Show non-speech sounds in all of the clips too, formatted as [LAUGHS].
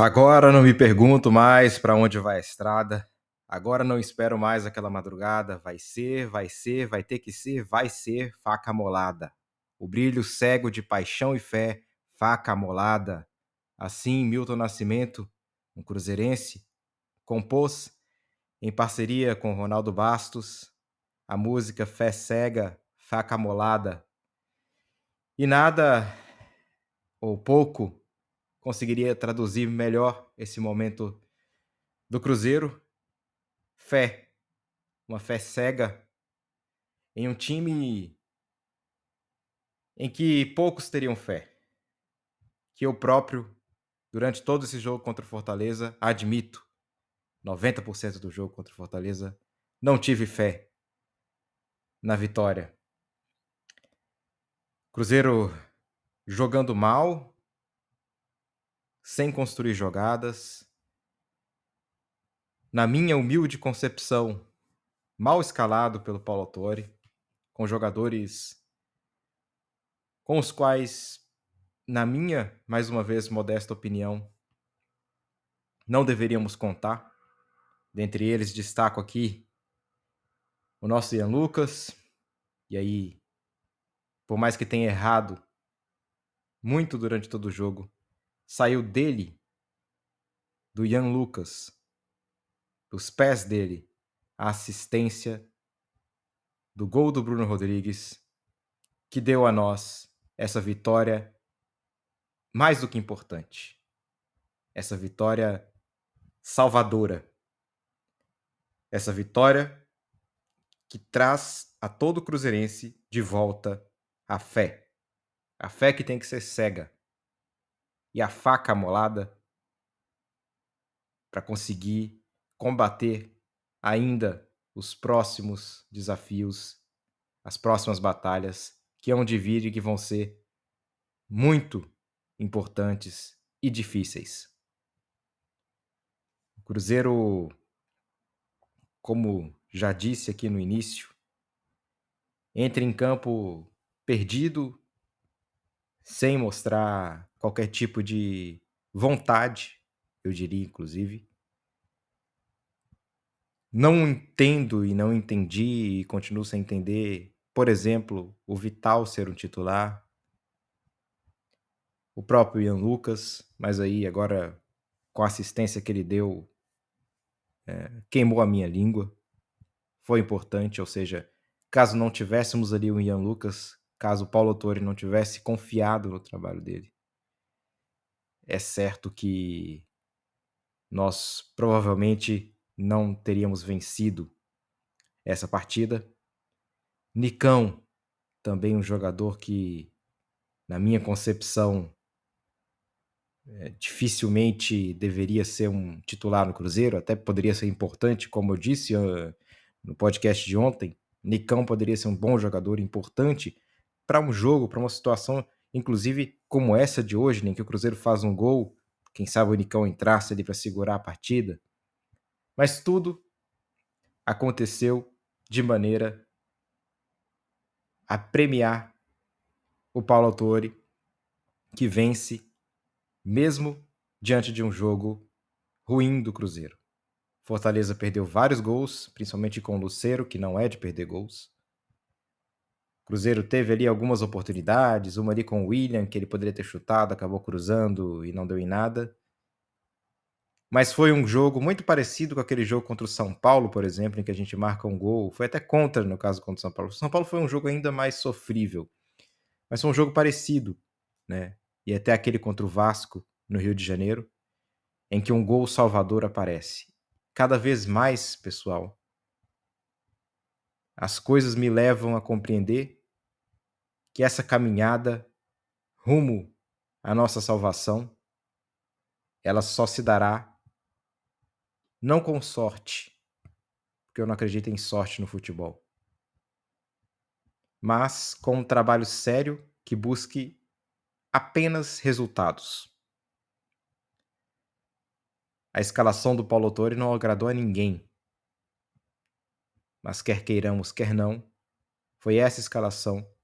Agora não me pergunto mais para onde vai a estrada. Agora não espero mais aquela madrugada. Vai ser, vai ser, vai ter que ser, vai ser faca molada. O brilho cego de paixão e fé, faca molada. Assim, Milton Nascimento, um cruzeirense, compôs, em parceria com Ronaldo Bastos, a música Fé Cega, Faca Molada. E nada, ou pouco, conseguiria traduzir melhor esse momento do Cruzeiro. Fé, uma fé cega em um time em que poucos teriam fé. Que eu próprio, durante todo esse jogo contra o Fortaleza, admito, 90% do jogo contra o Fortaleza, não tive fé na vitória. Cruzeiro jogando mal, sem construir jogadas. Na minha humilde concepção, mal escalado pelo Paulo Autori, com jogadores com os quais, na minha, mais uma vez, modesta opinião, não deveríamos contar. Dentre eles, destaco aqui o nosso Ian Lucas, e aí, por mais que tenha errado muito durante todo o jogo, saiu dele, do Ian Lucas, dos pés dele, a assistência do gol do Bruno Rodrigues, que deu a nós essa vitória mais do que importante. Essa vitória salvadora. Essa vitória que traz a todo cruzeirense de volta a fé. A fé que tem que ser cega e a faca molada para conseguir combater ainda os próximos desafios, as próximas batalhas que hão de vir e que vão ser muito importantes e difíceis. O Cruzeiro, como já disse aqui no início, entra em campo perdido, sem mostrar qualquer tipo de vontade, eu diria, inclusive. Não entendo e não entendi e continuo sem entender, por exemplo, o Vital ser um titular, o próprio Ian Lucas, mas aí agora com a assistência que ele deu, é, queimou a minha língua. Foi importante, ou seja, caso não tivéssemos ali o Ian Lucas, caso o Paulo Torre não tivesse confiado no trabalho dele, é certo que nós provavelmente não teríamos vencido essa partida. Nicão, também um jogador que, na minha concepção, é, dificilmente deveria ser um titular no Cruzeiro, até poderia ser importante, como eu disse uh, no podcast de ontem. Nicão poderia ser um bom jogador, importante para um jogo, para uma situação inclusive como essa de hoje, né, em que o Cruzeiro faz um gol, quem sabe o Nicão entrasse ali para segurar a partida. Mas tudo aconteceu de maneira a premiar o Paulo Autori, que vence mesmo diante de um jogo ruim do Cruzeiro. Fortaleza perdeu vários gols, principalmente com o Luceiro, que não é de perder gols. Cruzeiro teve ali algumas oportunidades, uma ali com o William, que ele poderia ter chutado, acabou cruzando e não deu em nada. Mas foi um jogo muito parecido com aquele jogo contra o São Paulo, por exemplo, em que a gente marca um gol. Foi até contra no caso contra o São Paulo. O São Paulo foi um jogo ainda mais sofrível. Mas foi um jogo parecido, né? E até aquele contra o Vasco, no Rio de Janeiro, em que um gol salvador aparece. Cada vez mais, pessoal, as coisas me levam a compreender que essa caminhada rumo à nossa salvação, ela só se dará não com sorte, porque eu não acredito em sorte no futebol, mas com um trabalho sério que busque apenas resultados. A escalação do Paulo Torre não agradou a ninguém. Mas quer queiramos, quer não, foi essa escalação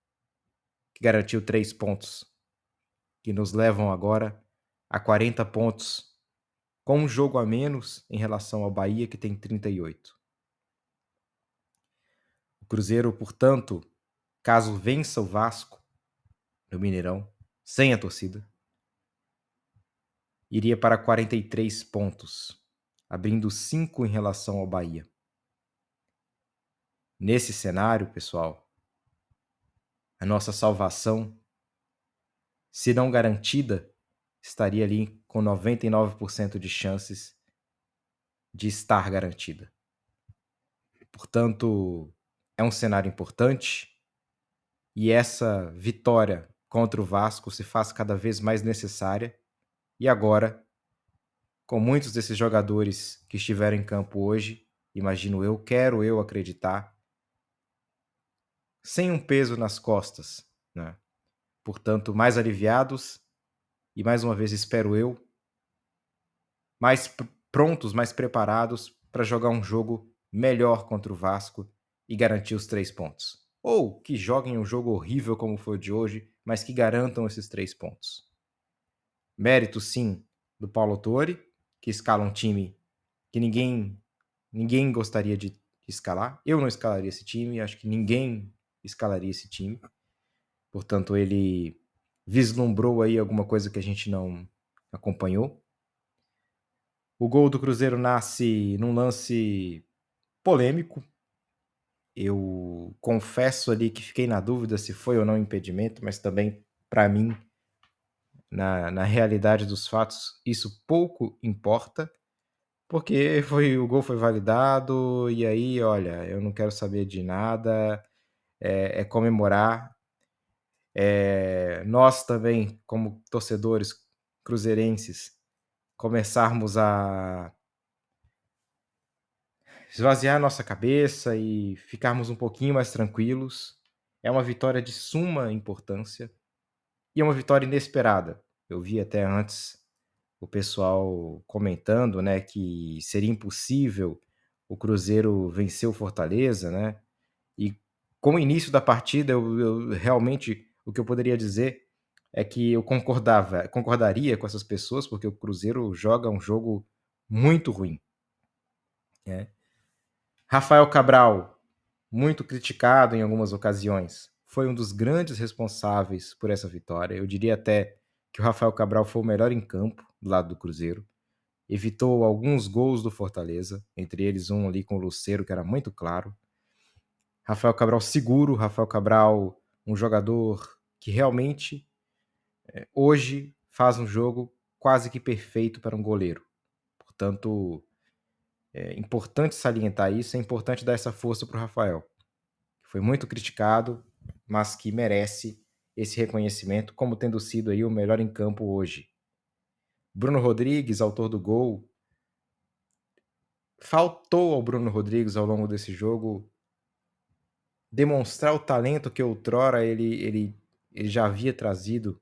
que garantiu três pontos, que nos levam agora a 40 pontos com um jogo a menos em relação ao Bahia, que tem 38. O Cruzeiro, portanto, caso vença o Vasco no Mineirão, sem a torcida, iria para 43 pontos, abrindo 5 em relação ao Bahia. Nesse cenário, pessoal, a nossa salvação, se não garantida, estaria ali com 99% de chances de estar garantida. Portanto, é um cenário importante e essa vitória contra o Vasco se faz cada vez mais necessária. E agora, com muitos desses jogadores que estiveram em campo hoje, imagino eu, quero eu acreditar, sem um peso nas costas, né? Portanto, mais aliviados e mais uma vez espero eu, mais prontos, mais preparados para jogar um jogo melhor contra o Vasco e garantir os três pontos. Ou que joguem um jogo horrível como foi o de hoje, mas que garantam esses três pontos. Mérito sim do Paulo Torre, que escala um time que ninguém ninguém gostaria de escalar. Eu não escalaria esse time, acho que ninguém escalaria esse time. Portanto, ele vislumbrou aí alguma coisa que a gente não acompanhou. O gol do Cruzeiro nasce num lance polêmico. Eu confesso ali que fiquei na dúvida se foi ou não impedimento, mas também, para mim, na, na realidade dos fatos, isso pouco importa, porque foi o gol foi validado, e aí, olha, eu não quero saber de nada, é, é comemorar é, nós também, como torcedores cruzeirenses, começarmos a esvaziar nossa cabeça e ficarmos um pouquinho mais tranquilos. É uma vitória de suma importância e é uma vitória inesperada. Eu vi até antes o pessoal comentando, né, que seria impossível o Cruzeiro vencer o Fortaleza, né? Com o início da partida, eu, eu realmente o que eu poderia dizer é que eu concordava, concordaria com essas pessoas, porque o Cruzeiro joga um jogo muito ruim. Né? Rafael Cabral, muito criticado em algumas ocasiões, foi um dos grandes responsáveis por essa vitória. Eu diria até que o Rafael Cabral foi o melhor em campo do lado do Cruzeiro. Evitou alguns gols do Fortaleza, entre eles um ali com o Luceiro, que era muito claro. Rafael Cabral seguro, Rafael Cabral um jogador que realmente é, hoje faz um jogo quase que perfeito para um goleiro. Portanto, é importante salientar isso, é importante dar essa força para o Rafael, que foi muito criticado, mas que merece esse reconhecimento como tendo sido aí o melhor em campo hoje. Bruno Rodrigues, autor do gol, faltou ao Bruno Rodrigues ao longo desse jogo demonstrar o talento que outrora ele, ele, ele já havia trazido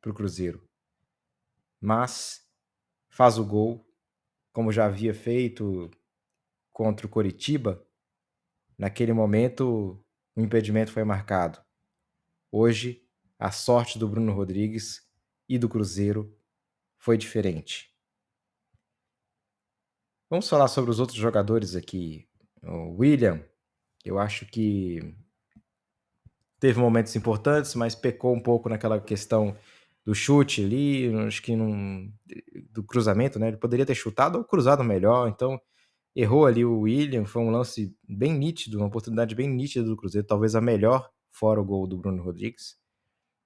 para o Cruzeiro. Mas faz o gol, como já havia feito contra o Coritiba. Naquele momento, o impedimento foi marcado. Hoje, a sorte do Bruno Rodrigues e do Cruzeiro foi diferente. Vamos falar sobre os outros jogadores aqui. O William eu acho que teve momentos importantes, mas pecou um pouco naquela questão do chute ali, acho que não, do cruzamento, né? Ele poderia ter chutado ou cruzado melhor, então errou ali o William, foi um lance bem nítido, uma oportunidade bem nítida do Cruzeiro, talvez a melhor fora o gol do Bruno Rodrigues.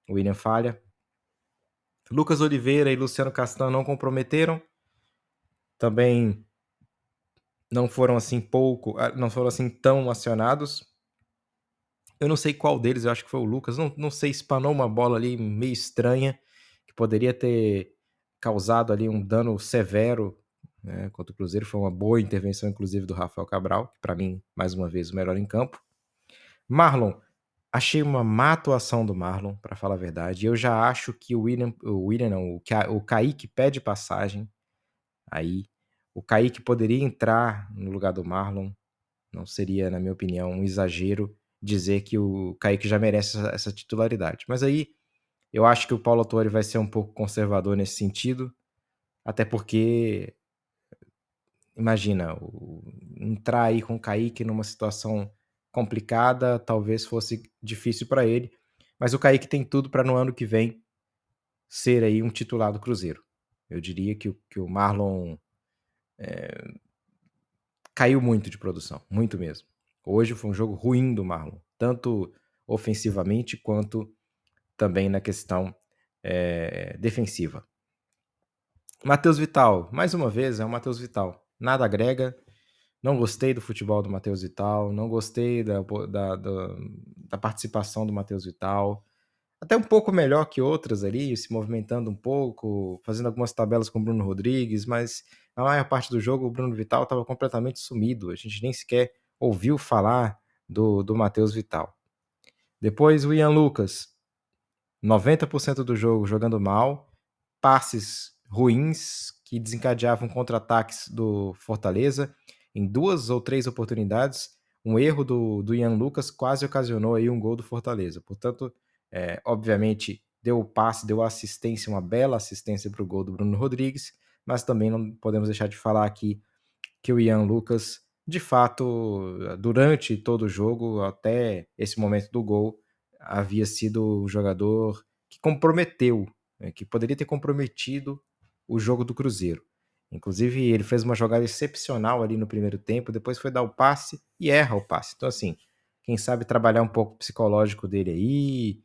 O William falha. Lucas Oliveira e Luciano Castan não comprometeram. Também não foram assim pouco, ah, não foram assim tão acionados. Eu não sei qual deles, eu acho que foi o Lucas, não, não sei, espanou uma bola ali meio estranha, que poderia ter causado ali um dano severo né, contra o Cruzeiro. Foi uma boa intervenção, inclusive, do Rafael Cabral, que para mim, mais uma vez, o melhor em campo. Marlon, achei uma má atuação do Marlon, para falar a verdade. Eu já acho que o William, o William não, o, Ka, o Kaique pede passagem aí o Kaique poderia entrar no lugar do Marlon. Não seria, na minha opinião, um exagero dizer que o Kaique já merece essa, titularidade. Mas aí eu acho que o Paulo Autori vai ser um pouco conservador nesse sentido. Até porque, imagina, entrar aí com o Kaique numa situação complicada, talvez fosse difícil para ele. Mas o Kaique tem tudo para no ano que vem ser aí um titular do Cruzeiro. Eu diria que, que o Marlon é, caiu muito de produção, muito mesmo. Hoje foi um jogo ruim do Marlon, tanto ofensivamente quanto também na questão é, defensiva. Matheus Vital, mais uma vez, é o Matheus Vital. Nada agrega. Não gostei do futebol do Matheus Vital, não gostei da, da, da, da participação do Matheus Vital até um pouco melhor que outras ali, se movimentando um pouco, fazendo algumas tabelas com o Bruno Rodrigues, mas na maior parte do jogo o Bruno Vital estava completamente sumido. A gente nem sequer ouviu falar do, do Matheus Vital. Depois o Ian Lucas, 90% do jogo jogando mal, passes ruins que desencadeavam contra-ataques do Fortaleza em duas ou três oportunidades. Um erro do, do Ian Lucas quase ocasionou aí um gol do Fortaleza. Portanto, é, obviamente, deu o passe, deu assistência, uma bela assistência para o gol do Bruno Rodrigues, mas também não podemos deixar de falar aqui que o Ian Lucas, de fato, durante todo o jogo, até esse momento do gol, havia sido o jogador que comprometeu, né, que poderia ter comprometido o jogo do Cruzeiro. Inclusive, ele fez uma jogada excepcional ali no primeiro tempo, depois foi dar o passe e erra o passe. Então, assim, quem sabe trabalhar um pouco o psicológico dele aí,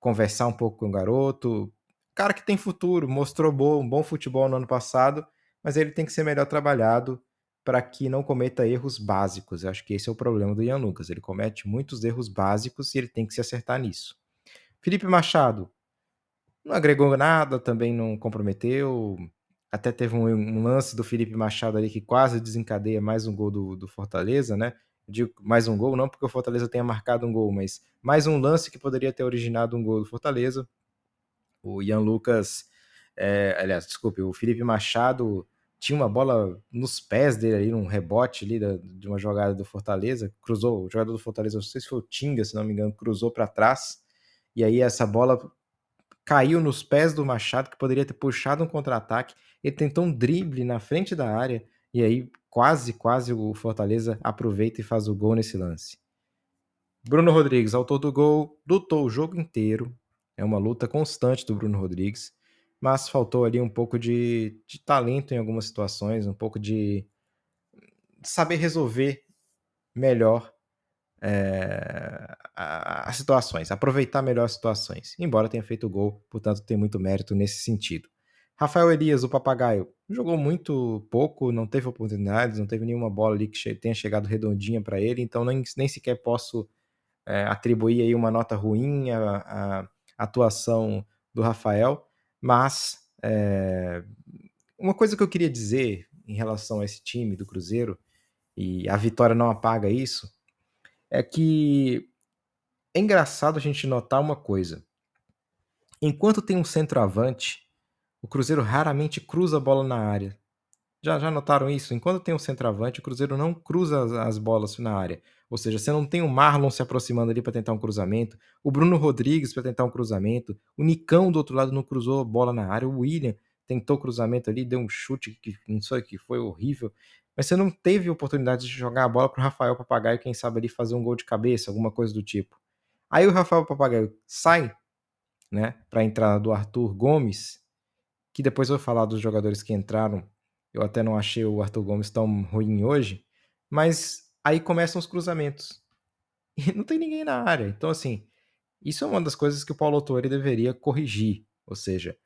conversar um pouco com o garoto. Cara que tem futuro, mostrou bom, um bom futebol no ano passado, mas ele tem que ser melhor trabalhado para que não cometa erros básicos. Eu acho que esse é o problema do Ian Lucas. Ele comete muitos erros básicos e ele tem que se acertar nisso. Felipe Machado não agregou nada, também não comprometeu. Até teve um, um lance do Felipe Machado ali que quase desencadeia mais um gol do, do Fortaleza, né? digo mais um gol, não porque o Fortaleza tenha marcado um gol, mas mais um lance que poderia ter originado um gol do Fortaleza. O Ian Lucas, é, aliás, desculpe, o Felipe Machado tinha uma bola nos pés dele ali, num rebote ali da, de uma jogada do Fortaleza, cruzou, o jogador do Fortaleza, não sei se foi o Tinga, se não me engano, cruzou para trás, e aí essa bola caiu nos pés do Machado, que poderia ter puxado um contra-ataque, ele tentou um drible na frente da área, e aí quase, quase o Fortaleza aproveita e faz o gol nesse lance. Bruno Rodrigues, autor do gol, lutou o jogo inteiro. É uma luta constante do Bruno Rodrigues, mas faltou ali um pouco de, de talento em algumas situações, um pouco de saber resolver melhor é, as situações, aproveitar melhor as situações. Embora tenha feito gol, portanto tem muito mérito nesse sentido. Rafael Elias, o papagaio, jogou muito pouco, não teve oportunidades, não teve nenhuma bola ali que tenha chegado redondinha para ele, então nem, nem sequer posso é, atribuir aí uma nota ruim à, à atuação do Rafael, mas é, uma coisa que eu queria dizer em relação a esse time do Cruzeiro, e a vitória não apaga isso, é que é engraçado a gente notar uma coisa. Enquanto tem um centroavante o Cruzeiro raramente cruza a bola na área. Já, já notaram isso? Enquanto tem um centroavante, o Cruzeiro não cruza as, as bolas na área. Ou seja, você não tem o Marlon se aproximando ali para tentar um cruzamento, o Bruno Rodrigues para tentar um cruzamento, o Nicão do outro lado não cruzou a bola na área, o William tentou cruzamento ali, deu um chute que não sei que foi horrível, mas você não teve oportunidade de jogar a bola para o Rafael Papagaio, quem sabe ali fazer um gol de cabeça, alguma coisa do tipo. Aí o Rafael Papagaio sai, né, para a entrada do Arthur Gomes, que depois eu vou falar dos jogadores que entraram. Eu até não achei o Arthur Gomes tão ruim hoje, mas aí começam os cruzamentos. E [LAUGHS] não tem ninguém na área. Então, assim, isso é uma das coisas que o Paulo Autori deveria corrigir. Ou seja,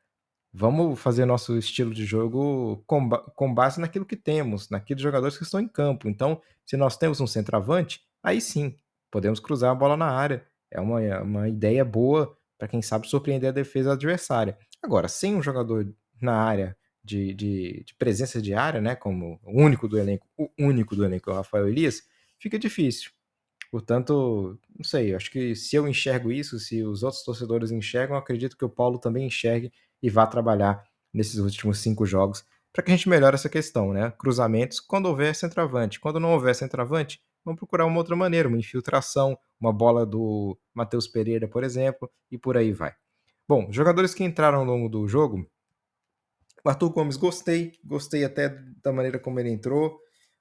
vamos fazer nosso estilo de jogo com, com base naquilo que temos, naqueles jogadores que estão em campo. Então, se nós temos um centroavante, aí sim, podemos cruzar a bola na área. É uma, uma ideia boa para quem sabe surpreender a defesa adversária. Agora, sem um jogador na área de, de, de, presença de área, né, como o único do elenco, o único do elenco é o Rafael Elias, fica difícil. Portanto, não sei, acho que se eu enxergo isso, se os outros torcedores enxergam, acredito que o Paulo também enxergue e vá trabalhar nesses últimos cinco jogos para que a gente melhore essa questão, né? Cruzamentos quando houver centroavante. Quando não houver centroavante, vamos procurar uma outra maneira, uma infiltração, uma bola do Matheus Pereira, por exemplo, e por aí vai. Bom, jogadores que entraram ao longo do jogo, O Arthur Gomes, gostei, gostei até da maneira como ele entrou.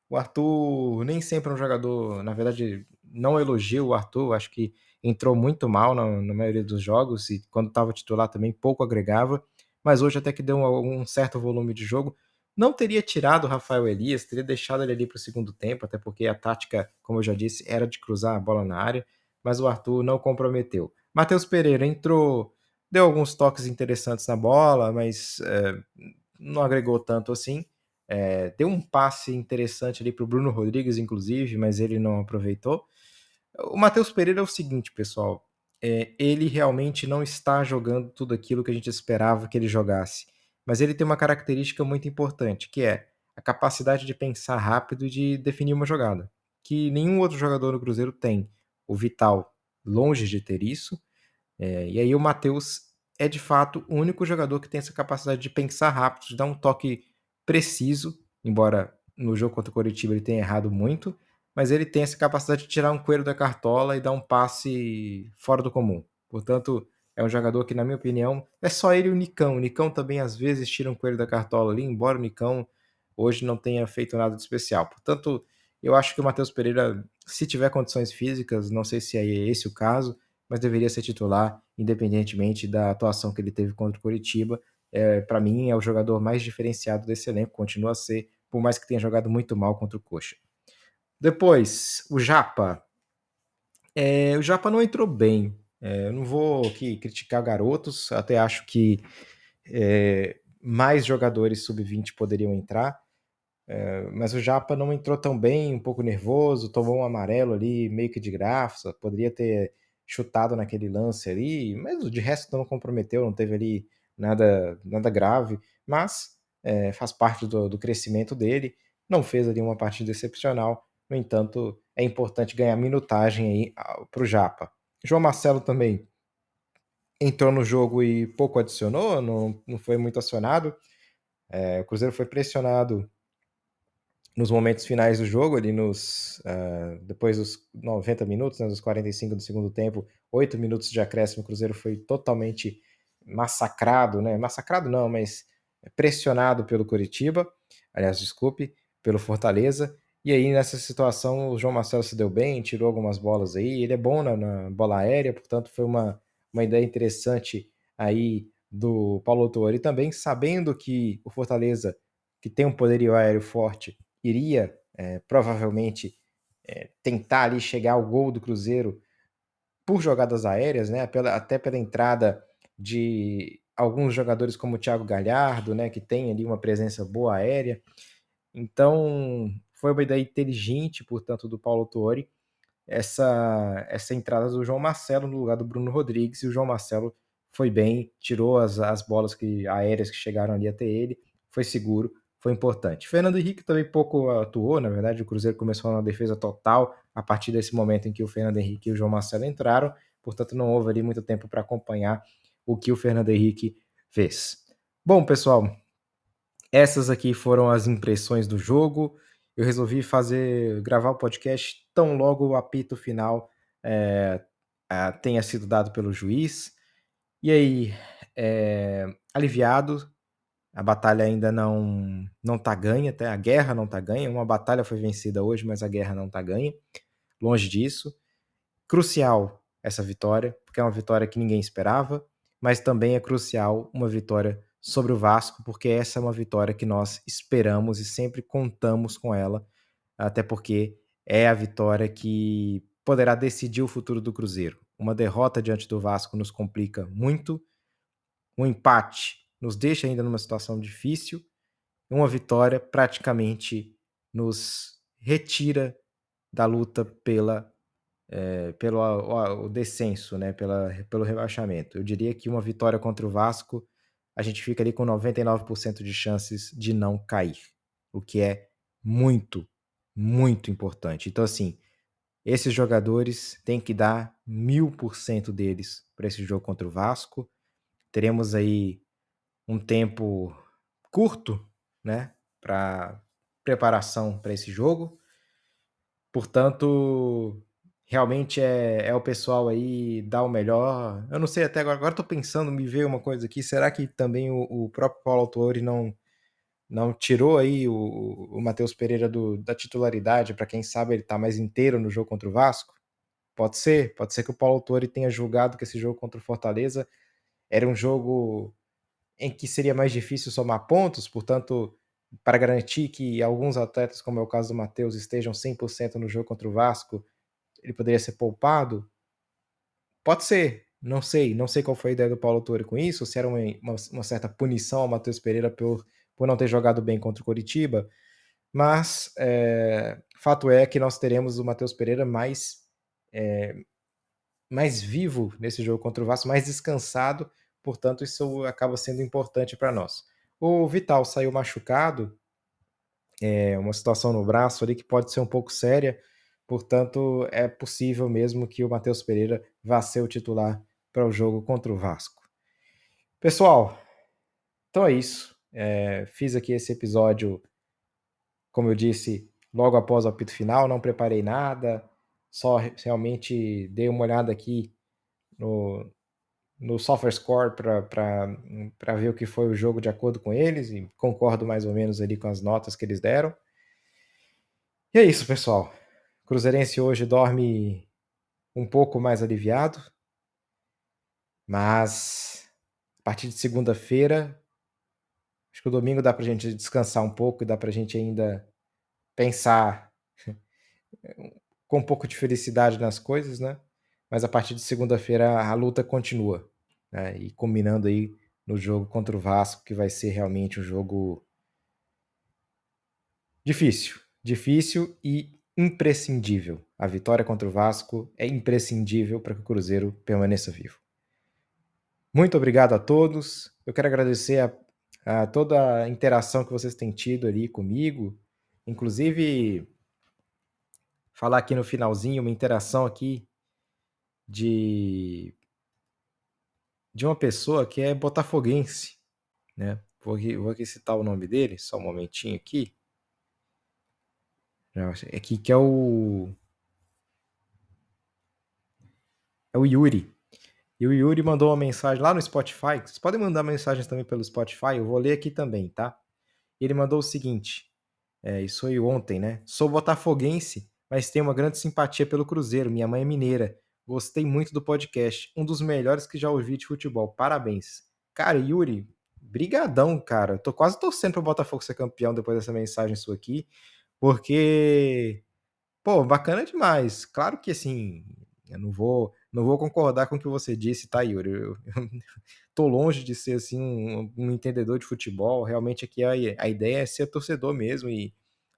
O Arthur nem sempre é um jogador, na verdade, não elogio o Arthur, acho que entrou muito mal na, na maioria dos jogos e quando estava titular também pouco agregava, mas hoje até que deu um, um, certo volume de jogo. Não teria tirado o Rafael Elias, teria deixado ele ali para o segundo tempo, até porque a tática, como eu já disse, era de cruzar a bola na área, mas o Arthur não comprometeu. Matheus Pereira entrou, deu alguns toques interessantes na bola, mas é, não agregou tanto assim. É, deu um passe interessante ali para o Bruno Rodrigues, inclusive, mas ele não aproveitou. O Matheus Pereira é o seguinte, pessoal. É, ele realmente não está jogando tudo aquilo que a gente esperava que ele jogasse. Mas ele tem uma característica muito importante, que é a capacidade de pensar rápido e de definir uma jogada, que nenhum outro jogador no Cruzeiro tem. O Vital, longe de ter isso. É, e aí o Matheus é de fato o único jogador que tem essa capacidade de pensar rápido, de dar um toque preciso, embora no jogo contra o Coritiba ele tenha errado muito, mas ele tem essa capacidade de tirar um coelho da cartola e dar um passe fora do comum. Portanto, é um jogador que, na minha opinião, é só ele e o Nicão. O Nicão também às vezes tira um coelho da cartola ali, embora o Nicão hoje não tenha feito nada de especial. Portanto, eu acho que o Matheus Pereira, se tiver condições físicas, não sei se é esse o caso, mas deveria ser titular, independentemente da atuação que ele teve contra o Curitiba. É, Para mim, é o jogador mais diferenciado desse elenco, continua a ser, por mais que tenha jogado muito mal contra o Coxa. Depois, o Japa. É, o Japa não entrou bem. É, eu não vou aqui criticar garotos, até acho que é, mais jogadores sub-20 poderiam entrar. É, mas o Japa não entrou tão bem, um pouco nervoso, tomou um amarelo ali, meio que de graça, poderia ter chutado naquele lance ali, mas de resto não comprometeu, não teve ali nada, nada grave, mas é, faz parte do, do, crescimento dele, não fez ali uma partida excepcional, no entanto, é importante ganhar minutagem aí para o Japa. João Marcelo também entrou no jogo e pouco adicionou, não, não foi muito acionado. É, o Cruzeiro foi pressionado nos momentos finais do jogo, ali nos uh, depois dos 90 minutos, né, dos 45 do segundo tempo, 8 minutos de acréscimo, o Cruzeiro foi totalmente massacrado, né? Massacrado não, mas pressionado pelo Curitiba, aliás, desculpe, pelo Fortaleza. E aí, nessa situação, o João Marcelo se deu bem, tirou algumas bolas aí. Ele é bom na, na bola aérea, portanto, foi uma, uma ideia interessante aí do Paulo Autori também, sabendo que o Fortaleza, que tem um poderio aéreo forte, iria é, provavelmente é, tentar ali chegar ao gol do Cruzeiro por jogadas aéreas, né? Pela, até pela entrada de alguns jogadores como o Thiago Galhardo, né? Que tem ali uma presença boa aérea. Então foi uma ideia inteligente, portanto, do Paulo Tuori, essa, essa entrada do João Marcelo no lugar do Bruno Rodrigues, e o João Marcelo foi bem, tirou as, as bolas que, aéreas que chegaram ali até ele, foi seguro, foi importante. Fernando Henrique também pouco atuou, na verdade, o Cruzeiro começou na defesa total a partir desse momento em que o Fernando Henrique e o João Marcelo entraram, portanto não houve ali muito tempo para acompanhar o que o Fernando Henrique fez. Bom, pessoal, essas aqui foram as impressões do jogo. Eu resolvi fazer gravar o podcast tão logo o apito final é, tenha sido dado pelo juiz. E aí, é, aliviado, a batalha ainda não não tá ganha, até a guerra não tá ganha. Uma batalha foi vencida hoje, mas a guerra não tá ganha. Longe disso. Crucial essa vitória, porque é uma vitória que ninguém esperava, mas também é crucial uma vitória sobre o Vasco, porque essa é uma vitória que nós esperamos e sempre contamos com ela, até porque é a vitória que poderá decidir o futuro do Cruzeiro. Uma derrota diante do Vasco nos complica muito, um empate nos deixa ainda numa situação difícil. Uma vitória praticamente nos retira da luta pela é, pelo o, descenso, né, pela, pelo rebaixamento. Eu diria que uma vitória contra o Vasco, a gente fica ali com 99% de chances de não cair, o que é muito, muito importante. Então, assim, esses jogadores têm que dar mil por cento deles para esse jogo contra o Vasco. Teremos aí um tempo curto, né, para preparação para esse jogo. Portanto, realmente é, é o pessoal aí dar o melhor. Eu não sei até agora, agora tô pensando, me veio uma coisa aqui, será que também o, o próprio Paulo Autori não não tirou aí o, o Matheus Pereira do, da titularidade, para quem sabe ele tá mais inteiro no jogo contra o Vasco? Pode ser, pode ser que o Paulo Autori tenha julgado que esse jogo contra o Fortaleza era um jogo em que seria mais difícil somar pontos, portanto, para garantir que alguns atletas, como é o caso do Matheus, estejam 100% no jogo contra o Vasco, ele poderia ser poupado? Pode ser, não sei. Não sei qual foi a ideia do Paulo Torre com isso, se era uma, uma, uma certa punição ao Matheus Pereira por, por não ter jogado bem contra o Coritiba. Mas é, fato é que nós teremos o Matheus Pereira mais, é, mais vivo nesse jogo contra o Vasco, mais descansado, portanto, isso acaba sendo importante para nós. O Vital saiu machucado, é uma situação no braço ali que pode ser um pouco séria. Portanto, é possível mesmo que o Matheus Pereira vá ser o titular para o jogo contra o Vasco. Pessoal, então é isso. É, fiz aqui esse episódio, como eu disse, logo após o apito final. Não preparei nada, só realmente dei uma olhada aqui no, no software score para ver o que foi o jogo de acordo com eles e concordo mais ou menos ali com as notas que eles deram. E é isso, pessoal. Cruzeirense hoje dorme um pouco mais aliviado, mas a partir de segunda-feira, acho que o domingo dá para a gente descansar um pouco e dá para a gente ainda pensar [LAUGHS] com um pouco de felicidade nas coisas, né? Mas a partir de segunda-feira a luta continua, né? E combinando aí no jogo contra o Vasco, que vai ser realmente um jogo difícil, difícil e imprescindível. A vitória contra o Vasco é imprescindível para que o Cruzeiro permaneça vivo. Muito obrigado a todos. Eu quero agradecer a, a toda a interação que vocês têm tido ali comigo. Inclusive, falar aqui no finalzinho uma interação aqui de de uma pessoa que é botafoguense, né? Vou aqui, vou aqui citar o nome dele, só um momentinho aqui. É que é o. É o Yuri. E o Yuri mandou uma mensagem lá no Spotify. Vocês podem mandar mensagens também pelo Spotify, eu vou ler aqui também, tá? Ele mandou o seguinte: é, isso foi ontem, né? Sou botafoguense, mas tenho uma grande simpatia pelo Cruzeiro. Minha mãe é mineira. Gostei muito do podcast. Um dos melhores que já ouvi de futebol. Parabéns. Cara, Yuri, brigadão, cara. Tô quase torcendo pro Botafogo ser campeão depois dessa mensagem sua aqui. Porque, pô, bacana demais. Claro que assim, eu não vou, não vou concordar com o que você disse, tá, Yuri? Eu, eu [LAUGHS] tô longe de ser assim um, um, entendedor de futebol. Realmente aqui a, a ideia é ser torcedor mesmo e,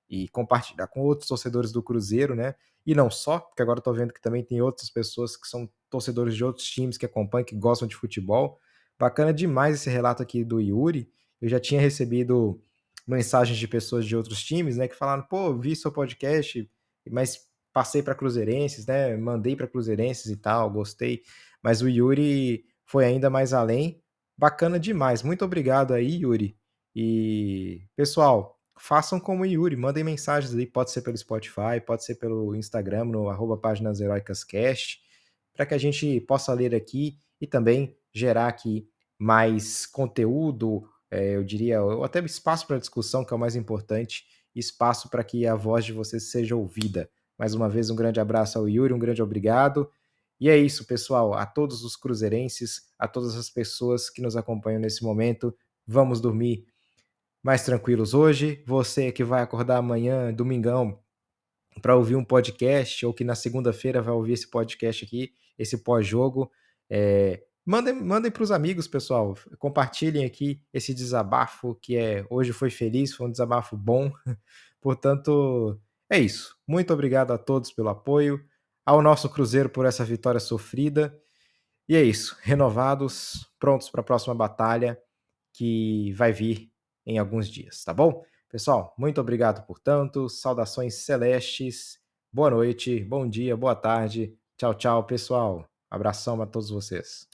e compartilhar com outros torcedores do Cruzeiro, né? E não só, porque agora tô vendo que também tem outras pessoas que são torcedores de outros times que acompanham, que gostam de futebol. Bacana demais esse relato aqui do Yuri. Eu já tinha recebido mensagens de pessoas de outros times, né, que falaram, pô, vi seu podcast, mas passei para Cruzeirenses, né, mandei para Cruzeirenses e tal, gostei, mas o Yuri foi ainda mais além, bacana demais, muito obrigado aí, Yuri, e pessoal, façam como o Yuri, mandem mensagens aí, pode ser pelo Spotify, pode ser pelo Instagram, no arroba páginas heróicas cast, para que a gente possa ler aqui e também gerar aqui mais conteúdo, é, eu diria, ou até espaço para discussão, que é o mais importante, espaço para que a voz de vocês seja ouvida. Mais uma vez, um grande abraço ao Yuri, um grande obrigado. E é isso, pessoal. A todos os cruzeirenses, a todas as pessoas que nos acompanham nesse momento, vamos dormir mais tranquilos hoje. Você que vai acordar amanhã, domingão, para ouvir um podcast, ou que na segunda-feira vai ouvir esse podcast aqui, esse pós-jogo, é, Mandem, mandem para os amigos, pessoal. Compartilhem aqui esse desabafo que é hoje foi feliz, foi um desabafo bom. [LAUGHS] Portanto, é isso. Muito obrigado a todos pelo apoio, ao nosso Cruzeiro por essa vitória sofrida. E é isso. Renovados, prontos para a próxima batalha que vai vir em alguns dias, tá bom? Pessoal, muito obrigado por tanto. Saudações celestes. Boa noite, bom dia, boa tarde. Tchau, tchau, pessoal. Abração a todos vocês.